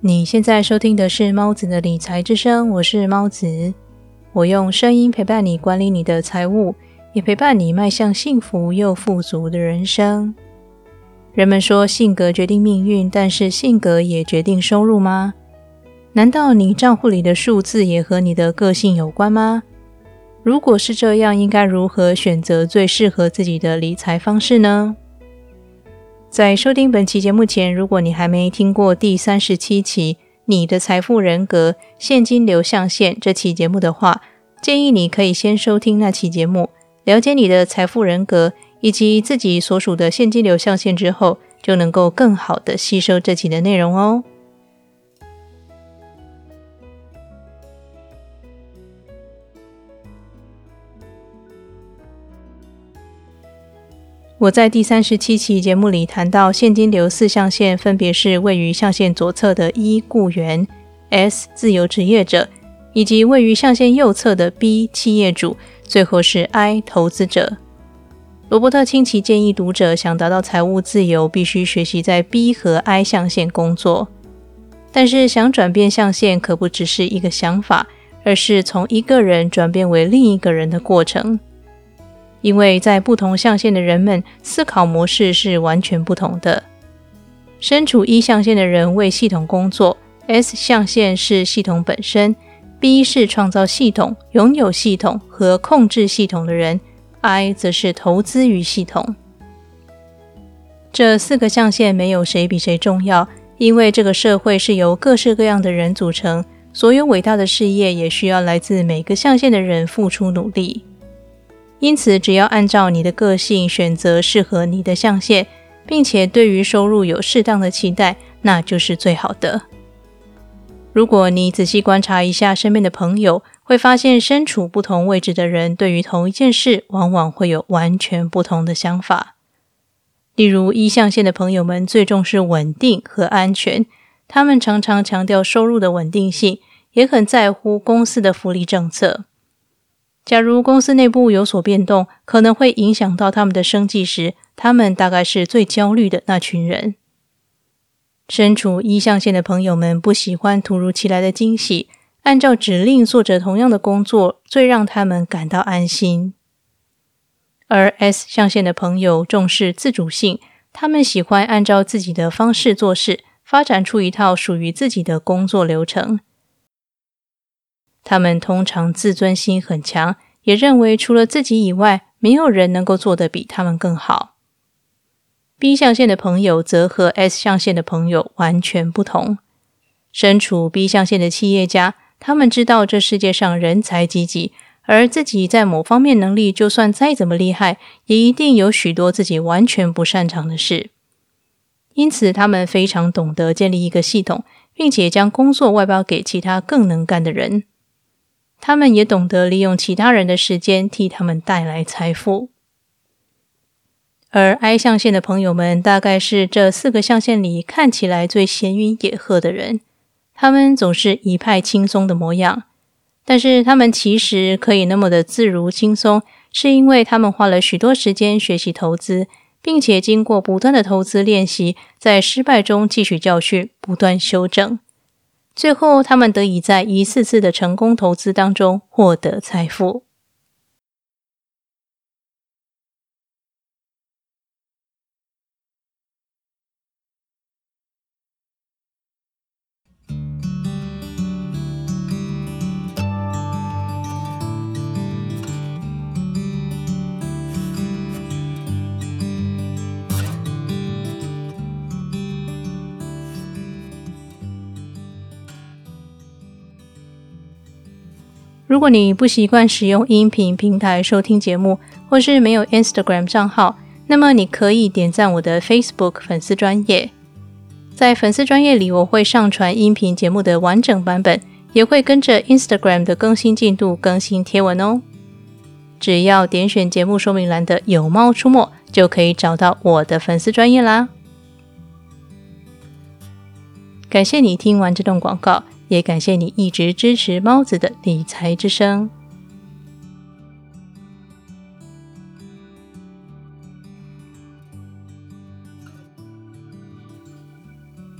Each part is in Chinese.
你现在收听的是猫子的理财之声，我是猫子，我用声音陪伴你管理你的财务，也陪伴你迈向幸福又富足的人生。人们说性格决定命运，但是性格也决定收入吗？难道你账户里的数字也和你的个性有关吗？如果是这样，应该如何选择最适合自己的理财方式呢？在收听本期节目前，如果你还没听过第三十七期《你的财富人格现金流象限》这期节目的话，建议你可以先收听那期节目，了解你的财富人格以及自己所属的现金流象限之后，就能够更好的吸收这期的内容哦。我在第三十七期节目里谈到现金流四象限，分别是位于象限左侧的一雇员、S 自由职业者，以及位于象限右侧的 B 企业主，最后是 I 投资者。罗伯特清崎建议读者想达到财务自由，必须学习在 B 和 I 象限工作。但是想转变象限，可不只是一个想法，而是从一个人转变为另一个人的过程。因为在不同象限的人们思考模式是完全不同的。身处一象限的人为系统工作，S 象限是系统本身；B 是创造系统、拥有系统和控制系统的人；I 则是投资于系统。这四个象限没有谁比谁重要，因为这个社会是由各式各样的人组成，所有伟大的事业也需要来自每个象限的人付出努力。因此，只要按照你的个性选择适合你的象限，并且对于收入有适当的期待，那就是最好的。如果你仔细观察一下身边的朋友，会发现身处不同位置的人对于同一件事，往往会有完全不同的想法。例如，一象限的朋友们最重视稳定和安全，他们常常强调收入的稳定性，也很在乎公司的福利政策。假如公司内部有所变动，可能会影响到他们的生计时，他们大概是最焦虑的那群人。身处一象限的朋友们不喜欢突如其来的惊喜，按照指令做着同样的工作，最让他们感到安心。而 S 象限的朋友重视自主性，他们喜欢按照自己的方式做事，发展出一套属于自己的工作流程。他们通常自尊心很强，也认为除了自己以外，没有人能够做得比他们更好。B 象限的朋友则和 S 象限的朋友完全不同。身处 B 象限的企业家，他们知道这世界上人才济济，而自己在某方面能力就算再怎么厉害，也一定有许多自己完全不擅长的事。因此，他们非常懂得建立一个系统，并且将工作外包给其他更能干的人。他们也懂得利用其他人的时间替他们带来财富，而 I 象限的朋友们大概是这四个象限里看起来最闲云野鹤的人。他们总是一派轻松的模样，但是他们其实可以那么的自如轻松，是因为他们花了许多时间学习投资，并且经过不断的投资练习，在失败中汲取教训，不断修正。最后，他们得以在一次次的成功投资当中获得财富。如果你不习惯使用音频平台收听节目，或是没有 Instagram 账号，那么你可以点赞我的 Facebook 粉丝专业。在粉丝专页里，我会上传音频节目的完整版本，也会跟着 Instagram 的更新进度更新贴文哦。只要点选节目说明栏的“有猫出没”，就可以找到我的粉丝专业啦。感谢你听完这段广告。也感谢你一直支持猫子的理财之声。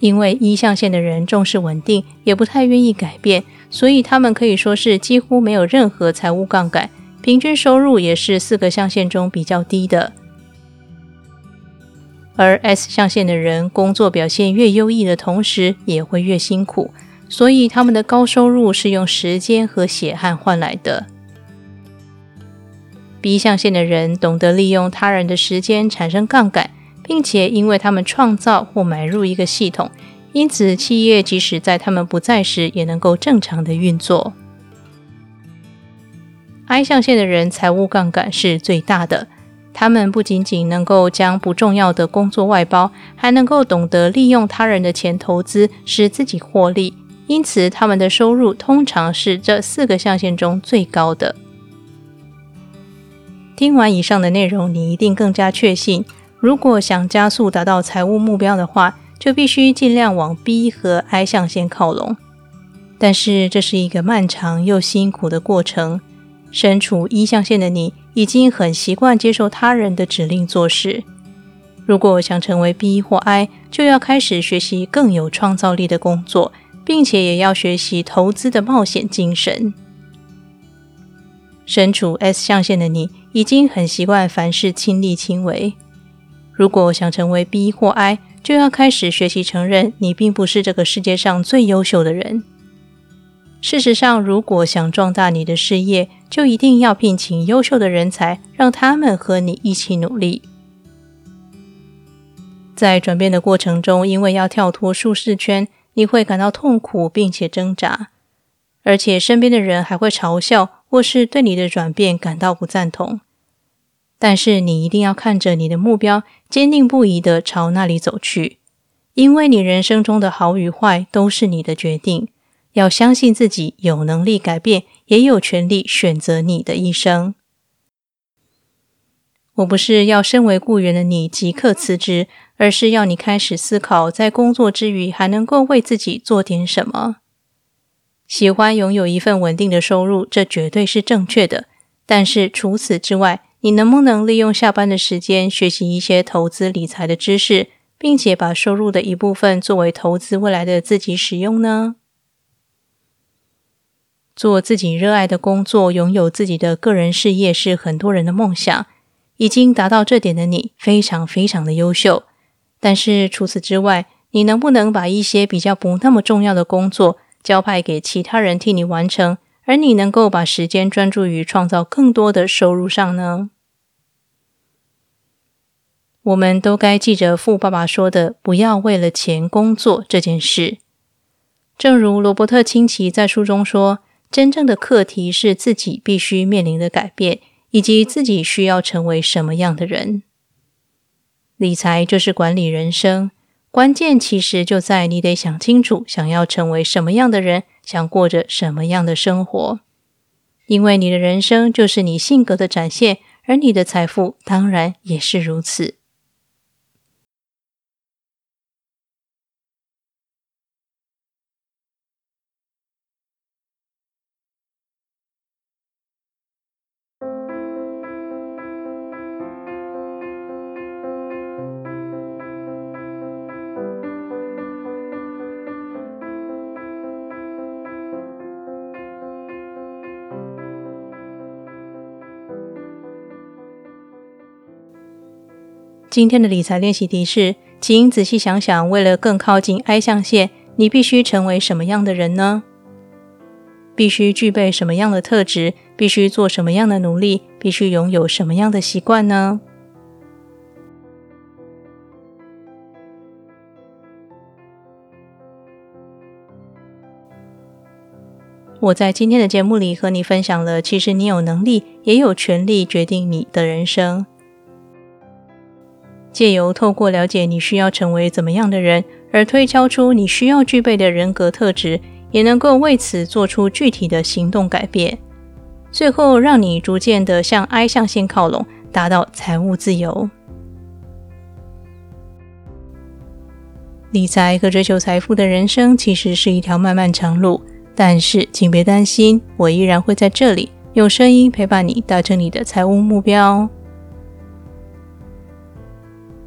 因为一象限的人重视稳定，也不太愿意改变，所以他们可以说是几乎没有任何财务杠杆，平均收入也是四个象限中比较低的。而 S 象限的人工作表现越优异的同时，也会越辛苦，所以他们的高收入是用时间和血汗换来的。B 象限的人懂得利用他人的时间产生杠杆。并且，因为他们创造或买入一个系统，因此企业即使在他们不在时，也能够正常的运作。I 象限的人财务杠杆是最大的，他们不仅仅能够将不重要的工作外包，还能够懂得利用他人的钱投资，使自己获利。因此，他们的收入通常是这四个象限中最高的。听完以上的内容，你一定更加确信。如果想加速达到财务目标的话，就必须尽量往 B 和 I 象限靠拢。但是这是一个漫长又辛苦的过程。身处一象限的你，已经很习惯接受他人的指令做事。如果想成为 B 或 I，就要开始学习更有创造力的工作，并且也要学习投资的冒险精神。身处 S 象限的你，已经很习惯凡事亲力亲为。如果想成为 B 或 I，就要开始学习承认你并不是这个世界上最优秀的人。事实上，如果想壮大你的事业，就一定要聘请优秀的人才，让他们和你一起努力。在转变的过程中，因为要跳脱舒适圈，你会感到痛苦并且挣扎，而且身边的人还会嘲笑或是对你的转变感到不赞同。但是你一定要看着你的目标，坚定不移的朝那里走去，因为你人生中的好与坏都是你的决定。要相信自己有能力改变，也有权利选择你的一生。我不是要身为雇员的你即刻辞职，而是要你开始思考，在工作之余还能够为自己做点什么。喜欢拥有一份稳定的收入，这绝对是正确的。但是除此之外，你能不能利用下班的时间学习一些投资理财的知识，并且把收入的一部分作为投资未来的自己使用呢？做自己热爱的工作，拥有自己的个人事业是很多人的梦想。已经达到这点的你，非常非常的优秀。但是除此之外，你能不能把一些比较不那么重要的工作交派给其他人替你完成？而你能够把时间专注于创造更多的收入上呢？我们都该记着富爸爸说的“不要为了钱工作”这件事。正如罗伯特清崎在书中说：“真正的课题是自己必须面临的改变，以及自己需要成为什么样的人。理财就是管理人生。”关键其实就在你得想清楚，想要成为什么样的人，想过着什么样的生活。因为你的人生就是你性格的展现，而你的财富当然也是如此。今天的理财练习题是，请仔细想想，为了更靠近 I 象限，你必须成为什么样的人呢？必须具备什么样的特质？必须做什么样的努力？必须拥有什么样的习惯呢？我在今天的节目里和你分享了，其实你有能力，也有权利决定你的人生。借由透过了解你需要成为怎么样的人，而推敲出你需要具备的人格特质，也能够为此做出具体的行动改变，最后让你逐渐的向 I 象限靠拢，达到财务自由。理财和追求财富的人生其实是一条漫漫长路，但是请别担心，我依然会在这里用声音陪伴你，达成你的财务目标。